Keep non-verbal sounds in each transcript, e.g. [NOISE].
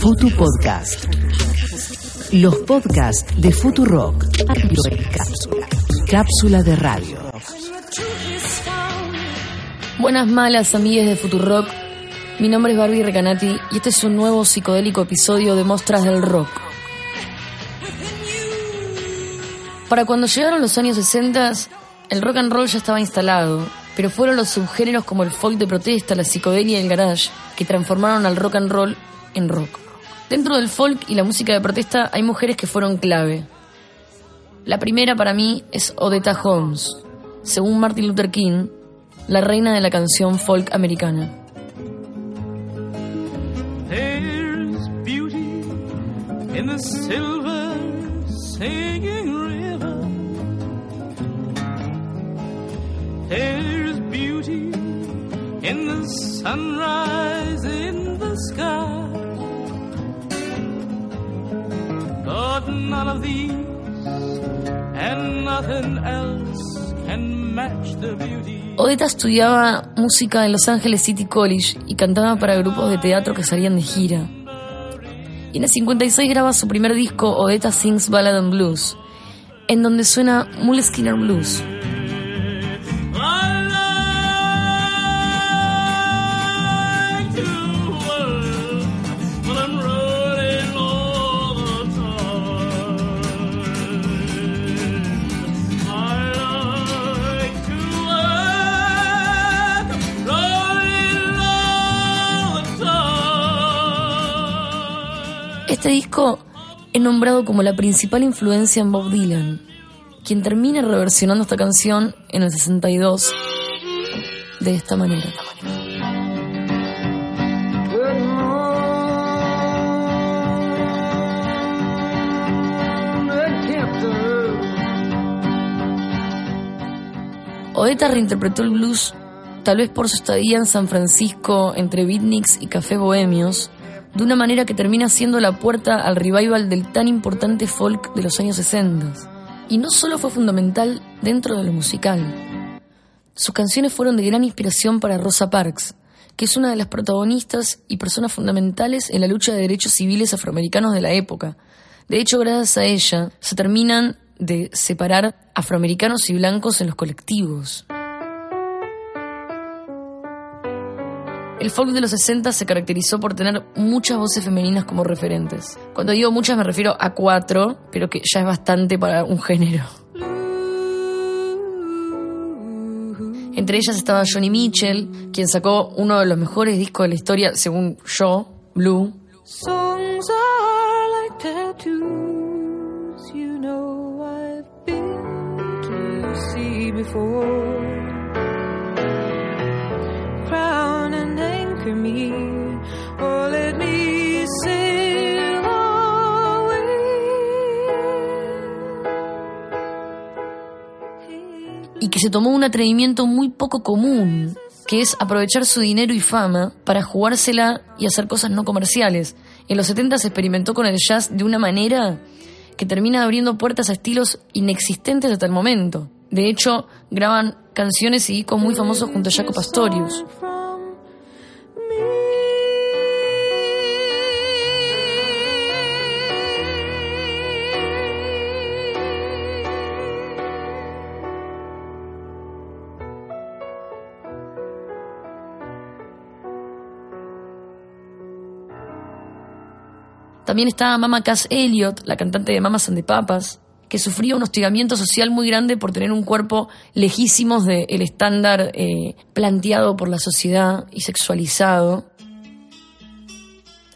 Futu Podcast. Los podcasts de Futurock. Cápsula. Cápsula de radio. Buenas malas amigues de Futurock. Mi nombre es Barbie Recanati y este es un nuevo psicodélico episodio de Mostras del Rock. Para cuando llegaron los años 60, el rock and roll ya estaba instalado, pero fueron los subgéneros como el folk de protesta, la psicodelia y el garage que transformaron al rock and roll en rock. Dentro del folk y la música de protesta hay mujeres que fueron clave. La primera para mí es Odetta Holmes, según Martin Luther King, la reina de la canción folk americana. There's beauty in the beauty in the sunrise in the sky. None estudiaba música en Los Angeles City College y cantaba para grupos de teatro que salían de gira. Y en el 56 graba su primer disco, Odetta Sings Ballad and Blues, en donde suena Mule Skinner Blues. Este disco es nombrado como la principal influencia en Bob Dylan, quien termina reversionando esta canción en el 62 de esta manera. Odetta reinterpretó el blues, tal vez por su estadía en San Francisco entre beatniks y cafés bohemios, de una manera que termina siendo la puerta al revival del tan importante folk de los años 60. Y no solo fue fundamental dentro de lo musical. Sus canciones fueron de gran inspiración para Rosa Parks, que es una de las protagonistas y personas fundamentales en la lucha de derechos civiles afroamericanos de la época. De hecho, gracias a ella, se terminan de separar afroamericanos y blancos en los colectivos. El folk de los 60 se caracterizó por tener muchas voces femeninas como referentes. Cuando digo muchas me refiero a cuatro, pero que ya es bastante para un género. Entre ellas estaba Johnny Mitchell, quien sacó uno de los mejores discos de la historia, según yo, Blue. Y que se tomó un atrevimiento muy poco común, que es aprovechar su dinero y fama para jugársela y hacer cosas no comerciales. En los 70 se experimentó con el jazz de una manera que termina abriendo puertas a estilos inexistentes hasta el momento. De hecho, graban canciones y discos muy famosos junto a Jaco Pastorius. También estaba Mama Cass Elliot, la cantante de Mamas and the Papas, que sufría un hostigamiento social muy grande por tener un cuerpo lejísimos del estándar eh, planteado por la sociedad y sexualizado.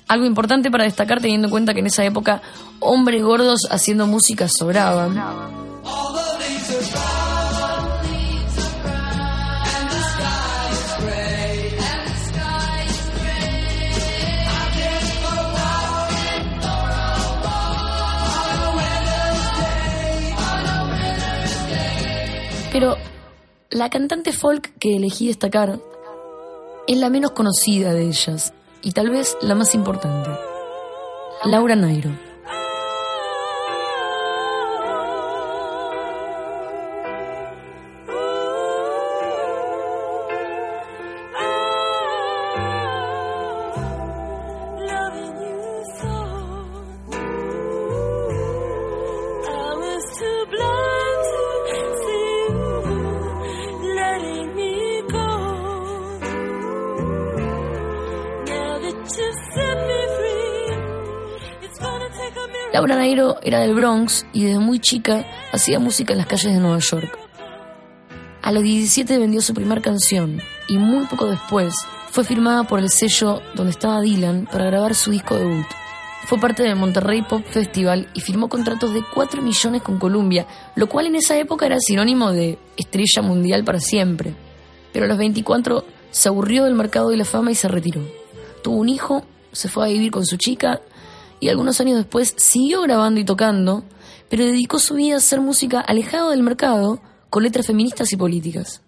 Algo importante para destacar teniendo en cuenta que en esa época hombres gordos haciendo música sobraban. Pero la cantante folk que elegí destacar es la menos conocida de ellas y tal vez la más importante. Laura Nairo. Laura Nairo era del Bronx y desde muy chica hacía música en las calles de Nueva York. A los 17 vendió su primera canción y muy poco después fue firmada por el sello donde estaba Dylan para grabar su disco debut. Fue parte del Monterrey Pop Festival y firmó contratos de 4 millones con Columbia, lo cual en esa época era sinónimo de estrella mundial para siempre. Pero a los 24 se aburrió del mercado de la fama y se retiró. Tuvo un hijo, se fue a vivir con su chica y algunos años después siguió grabando y tocando, pero dedicó su vida a hacer música alejado del mercado con letras feministas y políticas.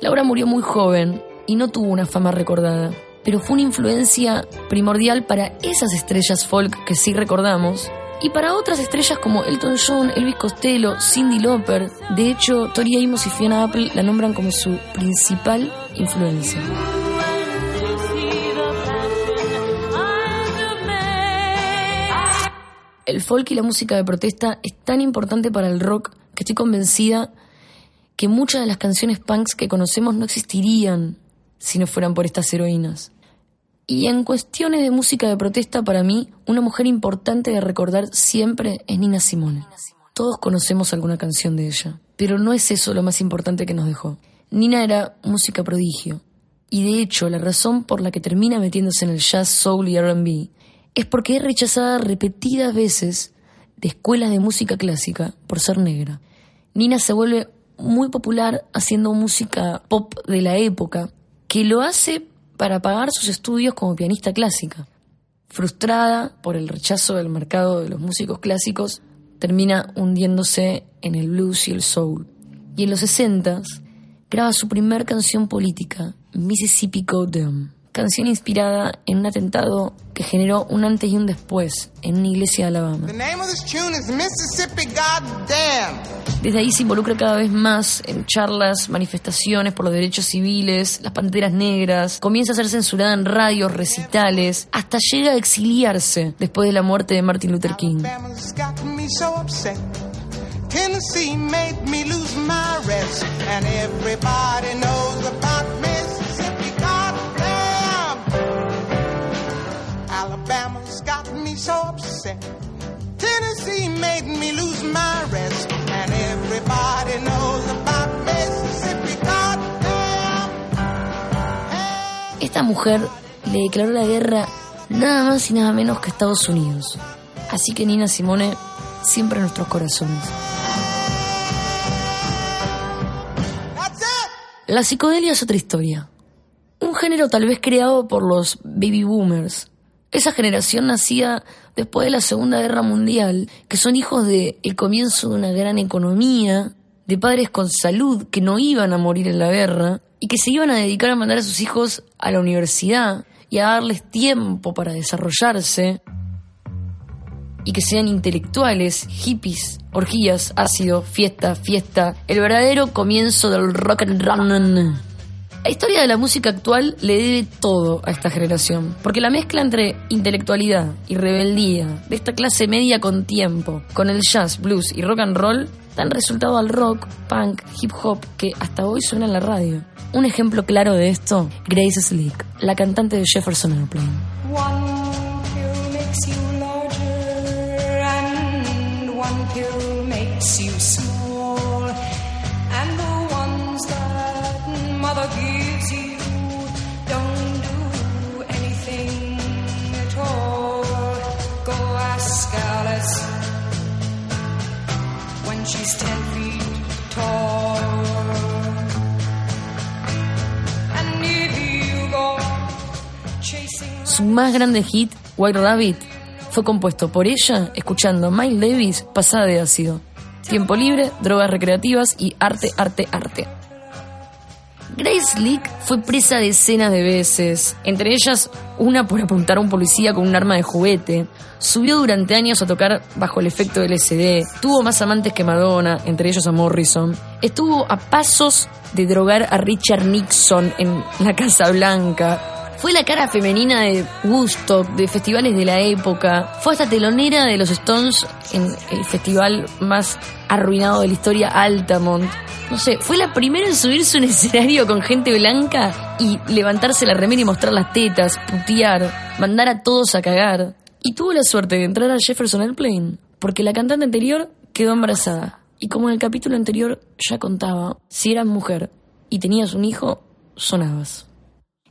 Laura murió muy joven y no tuvo una fama recordada, pero fue una influencia primordial para esas estrellas folk que sí recordamos y para otras estrellas como Elton John, Elvis Costello, Cindy Lauper. De hecho, Tori Amos y Fiona Apple la nombran como su principal influencia. El folk y la música de protesta es tan importante para el rock que estoy convencida que muchas de las canciones punks que conocemos no existirían si no fueran por estas heroínas. Y en cuestiones de música de protesta, para mí, una mujer importante de recordar siempre es Nina Simone. Todos conocemos alguna canción de ella, pero no es eso lo más importante que nos dejó. Nina era música prodigio, y de hecho la razón por la que termina metiéndose en el jazz, soul y RB es porque es rechazada repetidas veces de escuelas de música clásica por ser negra. Nina se vuelve muy popular haciendo música pop de la época, que lo hace para pagar sus estudios como pianista clásica. Frustrada por el rechazo del mercado de los músicos clásicos, termina hundiéndose en el blues y el soul. Y en los 60 graba su primer canción política, Mississippi Goddam canción inspirada en un atentado que generó un antes y un después en una iglesia de Alabama. Desde ahí se involucra cada vez más en charlas, manifestaciones por los derechos civiles, las panteras negras, comienza a ser censurada en radios, recitales, hasta llega a exiliarse después de la muerte de Martin Luther King. Tennessee made me lose my rest, and everybody knows about mujer le declaró la guerra nada más y nada menos que Estados Unidos. Así que Nina Simone siempre en nuestros corazones. La psicodelia es otra historia. Un género tal vez creado por los baby boomers. Esa generación nacida después de la Segunda Guerra Mundial, que son hijos del el comienzo de una gran economía, de padres con salud que no iban a morir en la guerra y que se iban a dedicar a mandar a sus hijos a la universidad y a darles tiempo para desarrollarse y que sean intelectuales, hippies, orgías, ácido, fiesta, fiesta, el verdadero comienzo del rock and roll. La historia de la música actual le debe todo a esta generación, porque la mezcla entre intelectualidad y rebeldía de esta clase media con tiempo, con el jazz, blues y rock and roll, dan resultado al rock, punk, hip hop que hasta hoy suena en la radio. Un ejemplo claro de esto, Grace Slick, la cantante de Jefferson Airplane. Su más grande hit, White Rabbit, fue compuesto por ella escuchando Miles Davis pasada de ácido. Tiempo libre, drogas recreativas y arte, arte, arte. Grace Leak fue presa decenas de veces, entre ellas una por apuntar a un policía con un arma de juguete. Subió durante años a tocar bajo el efecto del LSD. Tuvo más amantes que Madonna, entre ellos a Morrison. Estuvo a pasos de drogar a Richard Nixon en la Casa Blanca. Fue la cara femenina de Woodstock, de festivales de la época. Fue hasta telonera de los Stones en el festival más arruinado de la historia, Altamont. No sé, fue la primera en subirse a un [LAUGHS] escenario con gente blanca y levantarse la remera y mostrar las tetas, putear, mandar a todos a cagar. Y tuvo la suerte de entrar a Jefferson Airplane, porque la cantante anterior quedó embarazada. Y como en el capítulo anterior ya contaba, si eras mujer y tenías un hijo, sonabas.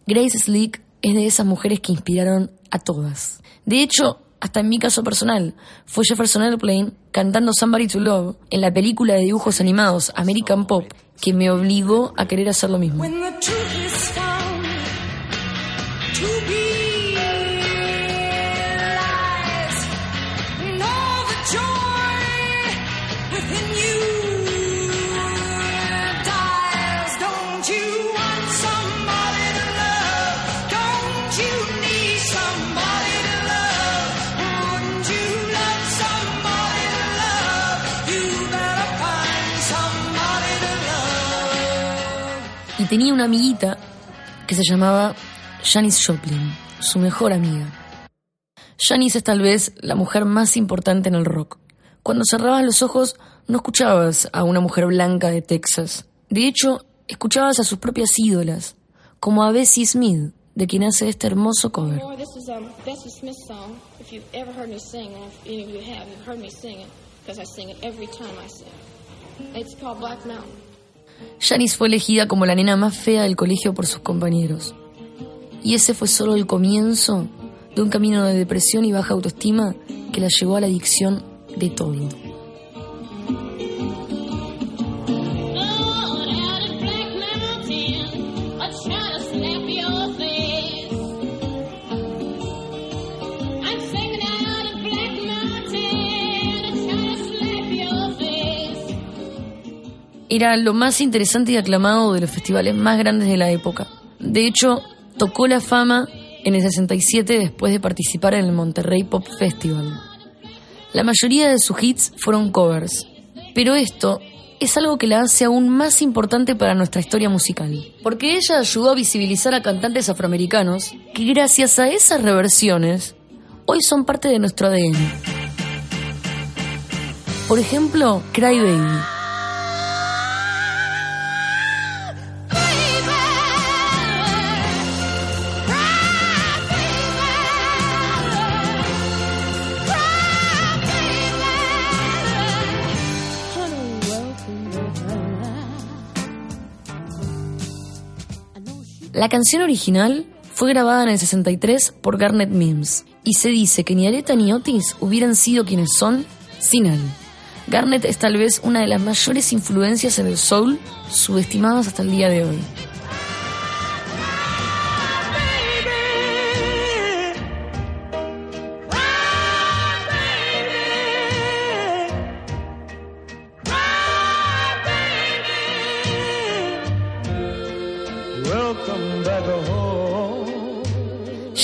Grace Slick es de esas mujeres que inspiraron a todas. De hecho, hasta en mi caso personal, fue Jefferson Airplane cantando Somebody to Love en la película de dibujos animados American Pop que me obligó a querer hacer lo mismo. Tenía una amiguita que se llamaba Janis Joplin, su mejor amiga. Janis es tal vez la mujer más importante en el rock. Cuando cerrabas los ojos no escuchabas a una mujer blanca de Texas. De hecho, escuchabas a sus propias ídolas, como a Bessie Smith, de quien hace este hermoso cover. It's called Black Mountain. Janis fue elegida como la nena más fea del colegio por sus compañeros. Y ese fue solo el comienzo de un camino de depresión y baja autoestima que la llevó a la adicción de todo. Era lo más interesante y aclamado de los festivales más grandes de la época. De hecho, tocó la fama en el 67 después de participar en el Monterrey Pop Festival. La mayoría de sus hits fueron covers, pero esto es algo que la hace aún más importante para nuestra historia musical, porque ella ayudó a visibilizar a cantantes afroamericanos que gracias a esas reversiones hoy son parte de nuestro ADN. Por ejemplo, Cry Baby. La canción original fue grabada en el 63 por Garnet Mims y se dice que ni Aretha ni Otis hubieran sido quienes son sin él. Garnet es tal vez una de las mayores influencias en el soul subestimadas hasta el día de hoy.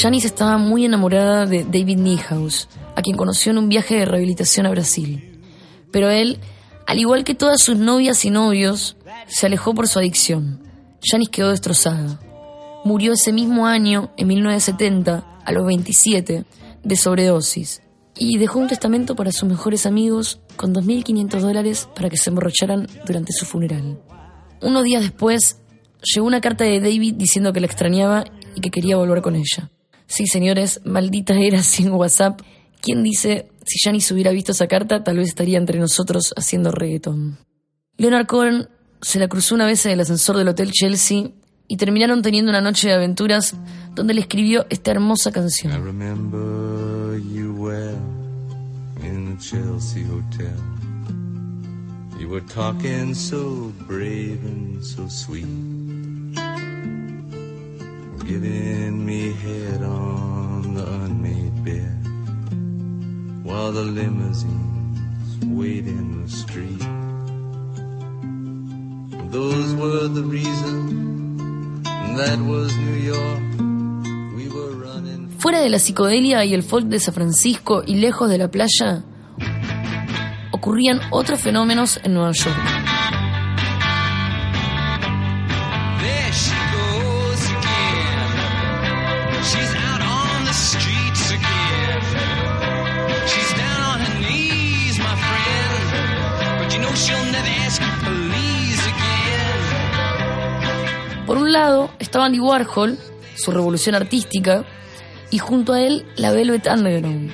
Janis estaba muy enamorada de David Niehaus, a quien conoció en un viaje de rehabilitación a Brasil. Pero él, al igual que todas sus novias y novios, se alejó por su adicción. Janis quedó destrozada. Murió ese mismo año, en 1970, a los 27, de sobredosis. Y dejó un testamento para sus mejores amigos con 2.500 dólares para que se emborracharan durante su funeral. Unos días después, llegó una carta de David diciendo que la extrañaba y que quería volver con ella. Sí, señores, maldita era sin WhatsApp. ¿Quién dice, si Janis hubiera visto esa carta, tal vez estaría entre nosotros haciendo reggaeton? Leonard Cohen se la cruzó una vez en el ascensor del Hotel Chelsea y terminaron teniendo una noche de aventuras donde le escribió esta hermosa I canción. remember you well in the Chelsea Hotel. You were talking so brave and so sweet. Giving me head on the unmade bed while the limousines wait in the street. Those were the reasons. That was New York. Fuera de la psicodelia y el folk de San Francisco y lejos de la playa, ocurrían otros fenómenos en Nueva York. Lado estaba Andy Warhol, su revolución artística, y junto a él la Velvet Underground.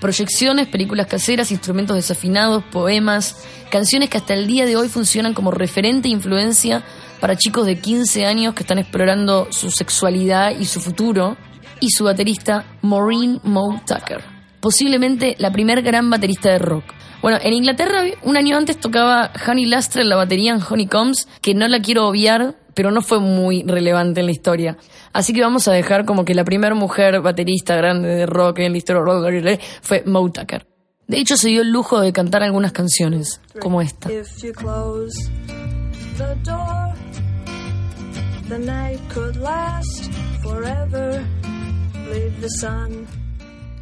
Proyecciones, películas caseras, instrumentos desafinados, poemas, canciones que hasta el día de hoy funcionan como referente e influencia para chicos de 15 años que están explorando su sexualidad y su futuro, y su baterista Maureen Moe Tucker, posiblemente la primer gran baterista de rock. Bueno, en Inglaterra un año antes tocaba Honey Lastre en la batería en Honeycombs, que no la quiero obviar, pero no fue muy relevante en la historia. Así que vamos a dejar como que la primera mujer baterista grande de rock en la historia fue Moe Tucker. De hecho, se dio el lujo de cantar algunas canciones, como esta.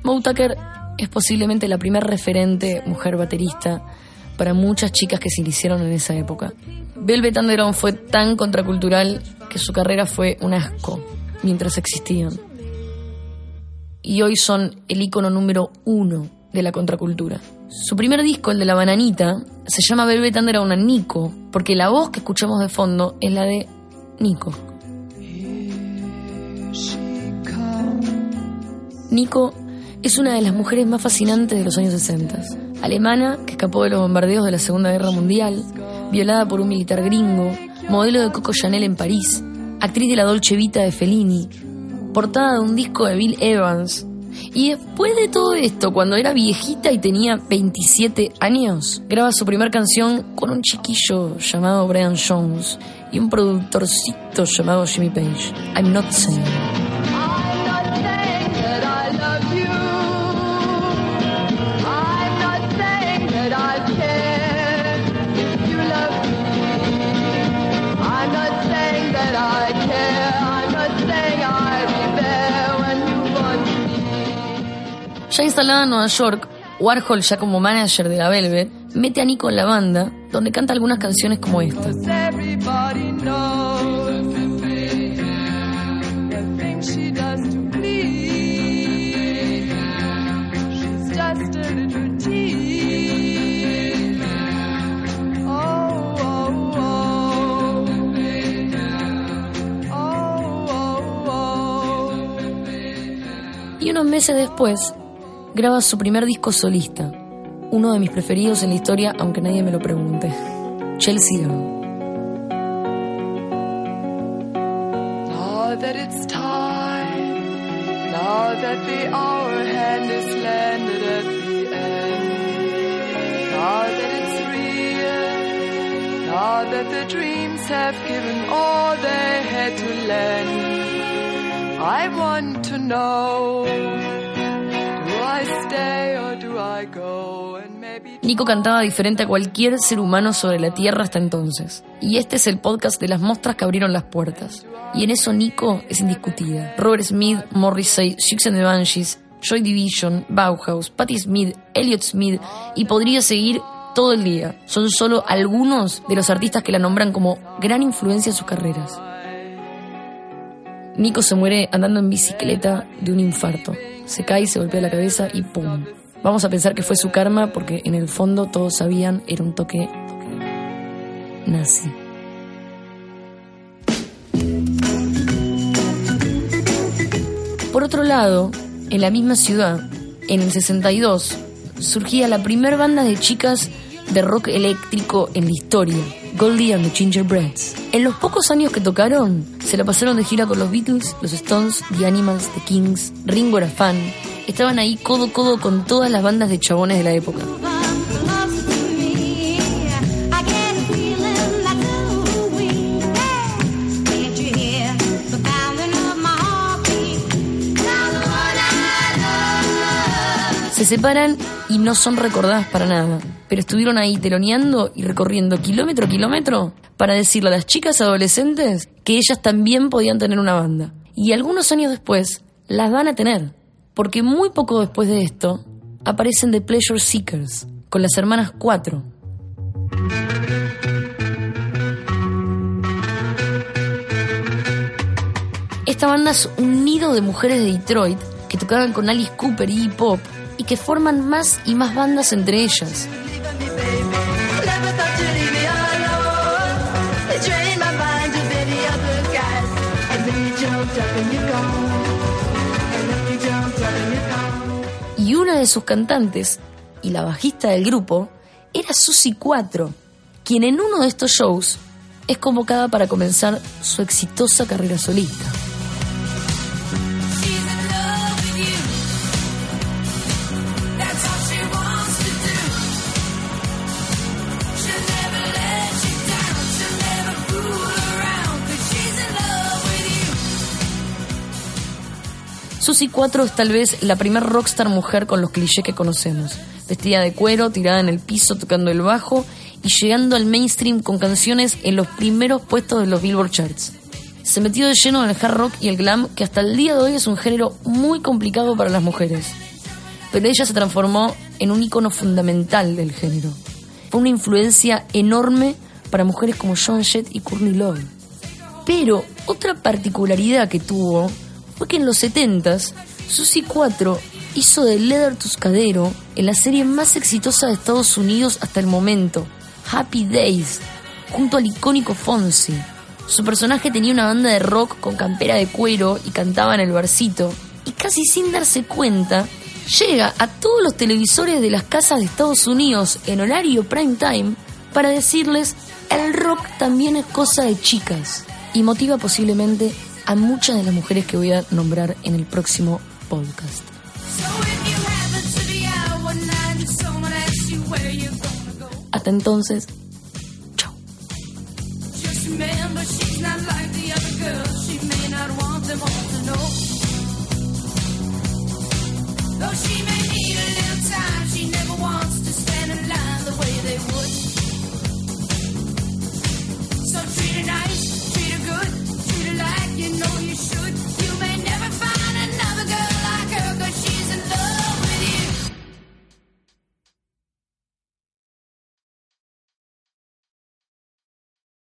Moe Tucker es posiblemente la primer referente mujer baterista para muchas chicas que se iniciaron en esa época. Velvet Underground fue tan contracultural que su carrera fue un asco mientras existían. Y hoy son el icono número uno de la contracultura. Su primer disco, el de la bananita, se llama Velvet Underground a Nico, porque la voz que escuchamos de fondo es la de Nico. Nico es una de las mujeres más fascinantes de los años 60. Alemana, que escapó de los bombardeos de la Segunda Guerra Mundial, violada por un militar gringo, modelo de Coco Chanel en París, actriz de la Dolce Vita de Fellini, portada de un disco de Bill Evans. Y después de todo esto, cuando era viejita y tenía 27 años, graba su primera canción con un chiquillo llamado Brian Jones y un productorcito llamado Jimmy Page. I'm not saying. Ya instalada en Nueva York, Warhol, ya como manager de la Velvet, mete a Nico en la banda, donde canta algunas canciones como esta. Oh, oh, oh. Y unos meses después, graba su primer disco solista, uno de mis preferidos en la historia, aunque nadie me lo pregunte. Chelsea Girl. That it's time, now that the hour hand is landed at the end, now that it's real, now that the dreams have given all they had to lend, I want to know, Nico cantaba diferente a cualquier ser humano sobre la Tierra hasta entonces. Y este es el podcast de las mostras que abrieron las puertas. Y en eso Nico es indiscutida. Robert Smith, Morrissey, Six and the Banshees, Joy Division, Bauhaus, Patti Smith, Elliott Smith y podría seguir todo el día. Son solo algunos de los artistas que la nombran como gran influencia en sus carreras. Nico se muere andando en bicicleta de un infarto. Se cae, se golpea la cabeza y ¡pum! Vamos a pensar que fue su karma porque en el fondo todos sabían era un toque nazi. Por otro lado, en la misma ciudad, en el 62, surgía la primera banda de chicas de rock eléctrico en la historia, Goldie and the Gingerbreads. En los pocos años que tocaron, se la pasaron de gira con los Beatles, los Stones, The Animals, The Kings, Ringo era fan. Estaban ahí codo a codo con todas las bandas de chabones de la época. Se separan y no son recordadas para nada, pero estuvieron ahí teloneando y recorriendo kilómetro a kilómetro para decirle a las chicas adolescentes que ellas también podían tener una banda. Y algunos años después las van a tener, porque muy poco después de esto aparecen The Pleasure Seekers con las hermanas Cuatro. Esta banda es un nido de mujeres de Detroit que tocaban con Alice Cooper y pop y que forman más y más bandas entre ellas. Una de sus cantantes y la bajista del grupo era Susie 4, quien en uno de estos shows es convocada para comenzar su exitosa carrera solista. Susie 4 es tal vez la primer rockstar mujer con los clichés que conocemos. Vestida de cuero, tirada en el piso, tocando el bajo y llegando al mainstream con canciones en los primeros puestos de los Billboard Charts. Se metió de lleno en el hard rock y el glam, que hasta el día de hoy es un género muy complicado para las mujeres. Pero ella se transformó en un icono fundamental del género. Fue una influencia enorme para mujeres como Joan Jett y Courtney Love. Pero otra particularidad que tuvo fue que en los 70s, Susie 4 hizo de Leather Tuscadero en la serie más exitosa de Estados Unidos hasta el momento, Happy Days, junto al icónico Fonzie. Su personaje tenía una banda de rock con campera de cuero y cantaba en el barcito, y casi sin darse cuenta, llega a todos los televisores de las casas de Estados Unidos en horario prime time para decirles el rock también es cosa de chicas y motiva posiblemente a muchas de las mujeres que voy a nombrar en el próximo podcast. Hasta entonces, chao. To in the nice. you like, you know you should.